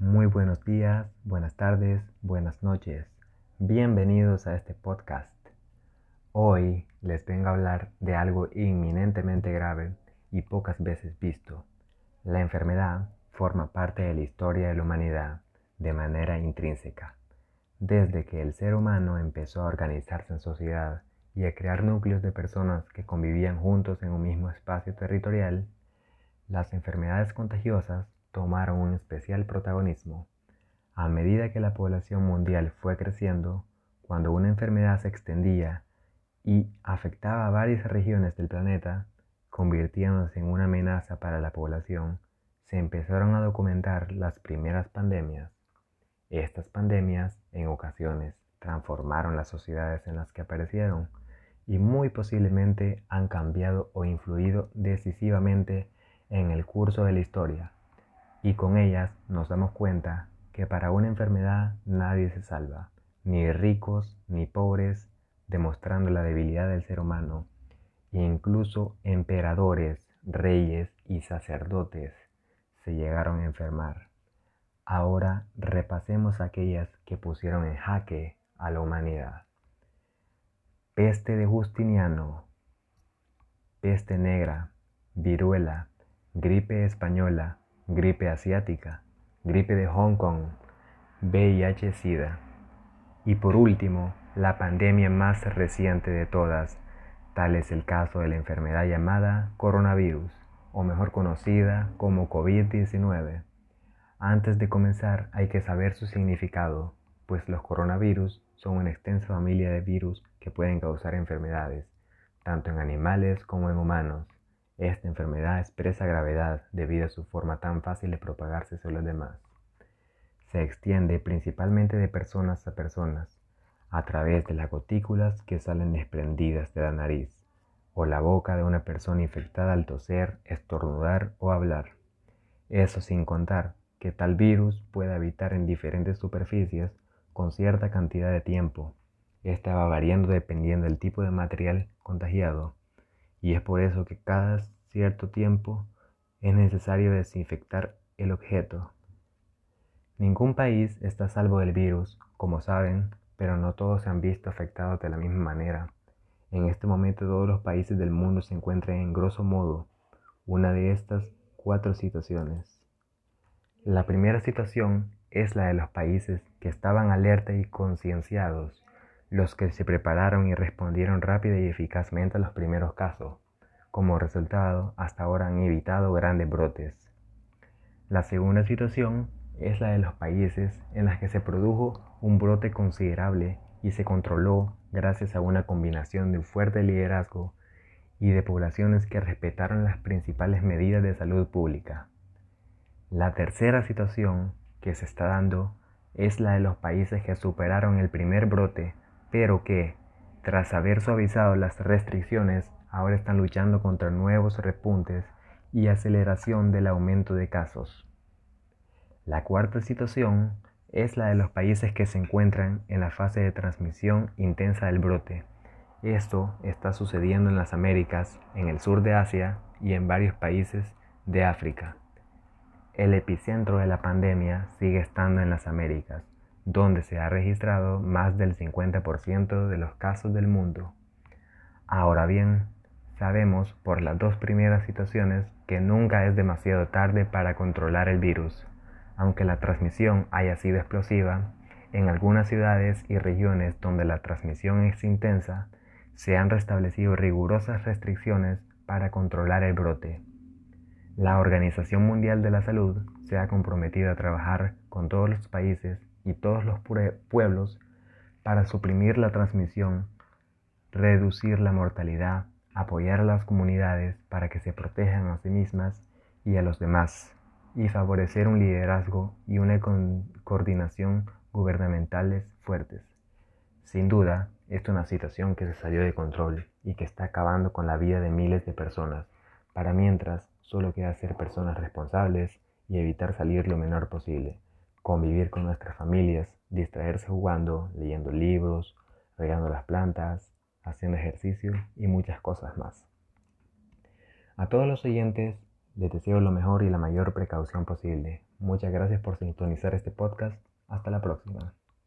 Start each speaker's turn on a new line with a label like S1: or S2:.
S1: Muy buenos días, buenas tardes, buenas noches. Bienvenidos a este podcast. Hoy les vengo a hablar de algo inminentemente grave y pocas veces visto. La enfermedad forma parte de la historia de la humanidad de manera intrínseca. Desde que el ser humano empezó a organizarse en sociedad y a crear núcleos de personas que convivían juntos en un mismo espacio territorial, las enfermedades contagiosas tomaron un especial protagonismo. A medida que la población mundial fue creciendo, cuando una enfermedad se extendía y afectaba a varias regiones del planeta, convirtiéndose en una amenaza para la población, se empezaron a documentar las primeras pandemias. Estas pandemias, en ocasiones, transformaron las sociedades en las que aparecieron y muy posiblemente han cambiado o influido decisivamente en el curso de la historia. Y con ellas nos damos cuenta que para una enfermedad nadie se salva, ni ricos ni pobres, demostrando la debilidad del ser humano. E incluso emperadores, reyes y sacerdotes se llegaron a enfermar. Ahora repasemos aquellas que pusieron en jaque a la humanidad. Peste de Justiniano, peste negra, viruela, gripe española, gripe asiática, gripe de Hong Kong, VIH-Sida. Y por último, la pandemia más reciente de todas, tal es el caso de la enfermedad llamada coronavirus, o mejor conocida como COVID-19. Antes de comenzar hay que saber su significado, pues los coronavirus son una extensa familia de virus que pueden causar enfermedades, tanto en animales como en humanos. Esta enfermedad expresa gravedad debido a su forma tan fácil de propagarse sobre los demás. Se extiende principalmente de personas a personas, a través de las gotículas que salen desprendidas de la nariz o la boca de una persona infectada al toser, estornudar o hablar. Eso sin contar que tal virus puede habitar en diferentes superficies con cierta cantidad de tiempo. Esta va variando dependiendo del tipo de material contagiado y es por eso que cada cierto tiempo es necesario desinfectar el objeto. Ningún país está salvo del virus, como saben, pero no todos se han visto afectados de la misma manera. En este momento todos los países del mundo se encuentran en grosso modo una de estas cuatro situaciones. La primera situación es la de los países que estaban alerta y concienciados, los que se prepararon y respondieron rápida y eficazmente a los primeros casos. Como resultado, hasta ahora han evitado grandes brotes. La segunda situación es la de los países en los que se produjo un brote considerable y se controló gracias a una combinación de un fuerte liderazgo y de poblaciones que respetaron las principales medidas de salud pública. La tercera situación que se está dando es la de los países que superaron el primer brote, pero que, tras haber suavizado las restricciones, ahora están luchando contra nuevos repuntes y aceleración del aumento de casos. La cuarta situación es la de los países que se encuentran en la fase de transmisión intensa del brote. Esto está sucediendo en las Américas, en el sur de Asia y en varios países de África. El epicentro de la pandemia sigue estando en las Américas, donde se ha registrado más del 50% de los casos del mundo. Ahora bien, sabemos por las dos primeras situaciones que nunca es demasiado tarde para controlar el virus. Aunque la transmisión haya sido explosiva, en algunas ciudades y regiones donde la transmisión es intensa, se han restablecido rigurosas restricciones para controlar el brote. La Organización Mundial de la Salud se ha comprometido a trabajar con todos los países y todos los pueblos para suprimir la transmisión, reducir la mortalidad, apoyar a las comunidades para que se protejan a sí mismas y a los demás y favorecer un liderazgo y una coordinación gubernamentales fuertes. Sin duda, esta es una situación que se salió de control y que está acabando con la vida de miles de personas. Para mientras, solo queda ser personas responsables y evitar salir lo menor posible, convivir con nuestras familias, distraerse jugando, leyendo libros, regando las plantas, haciendo ejercicio y muchas cosas más. A todos los oyentes Les deseo lo mejor y la mayor precaución posible. Muchas gracias por sintonizar este podcast. Hasta la próxima.